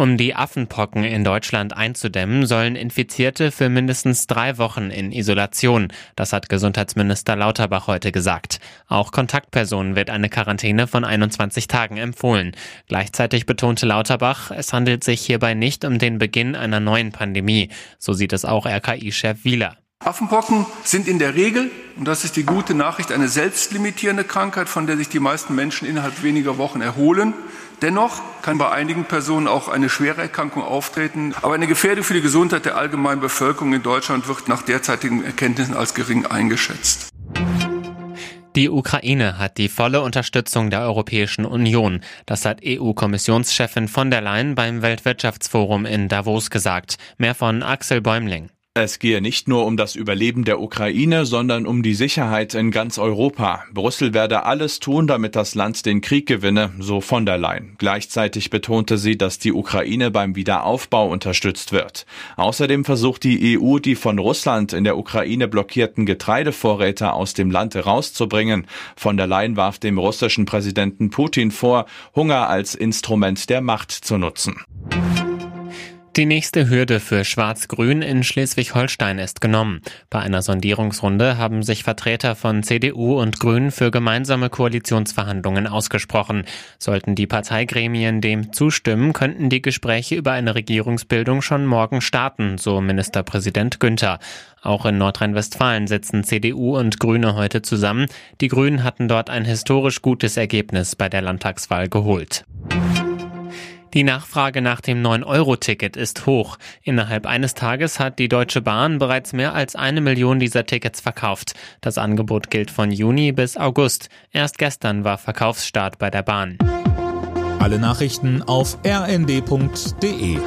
Um die Affenpocken in Deutschland einzudämmen, sollen Infizierte für mindestens drei Wochen in Isolation. Das hat Gesundheitsminister Lauterbach heute gesagt. Auch Kontaktpersonen wird eine Quarantäne von 21 Tagen empfohlen. Gleichzeitig betonte Lauterbach, es handelt sich hierbei nicht um den Beginn einer neuen Pandemie. So sieht es auch RKI-Chef Wieler. Affenpocken sind in der Regel, und das ist die gute Nachricht, eine selbstlimitierende Krankheit, von der sich die meisten Menschen innerhalb weniger Wochen erholen. Dennoch kann bei einigen Personen auch eine schwere Erkrankung auftreten. Aber eine Gefährdung für die Gesundheit der allgemeinen Bevölkerung in Deutschland wird nach derzeitigen Erkenntnissen als gering eingeschätzt. Die Ukraine hat die volle Unterstützung der Europäischen Union. Das hat EU-Kommissionschefin von der Leyen beim Weltwirtschaftsforum in Davos gesagt. Mehr von Axel Bäumling. Es gehe nicht nur um das Überleben der Ukraine, sondern um die Sicherheit in ganz Europa. Brüssel werde alles tun, damit das Land den Krieg gewinne, so von der Leyen. Gleichzeitig betonte sie, dass die Ukraine beim Wiederaufbau unterstützt wird. Außerdem versucht die EU, die von Russland in der Ukraine blockierten Getreidevorräte aus dem Land herauszubringen. Von der Leyen warf dem russischen Präsidenten Putin vor, Hunger als Instrument der Macht zu nutzen. Die nächste Hürde für Schwarz-Grün in Schleswig-Holstein ist genommen. Bei einer Sondierungsrunde haben sich Vertreter von CDU und Grünen für gemeinsame Koalitionsverhandlungen ausgesprochen. Sollten die Parteigremien dem zustimmen, könnten die Gespräche über eine Regierungsbildung schon morgen starten, so Ministerpräsident Günther. Auch in Nordrhein-Westfalen sitzen CDU und Grüne heute zusammen. Die Grünen hatten dort ein historisch gutes Ergebnis bei der Landtagswahl geholt. Die Nachfrage nach dem 9-Euro-Ticket ist hoch. Innerhalb eines Tages hat die Deutsche Bahn bereits mehr als eine Million dieser Tickets verkauft. Das Angebot gilt von Juni bis August. Erst gestern war Verkaufsstart bei der Bahn. Alle Nachrichten auf rnd.de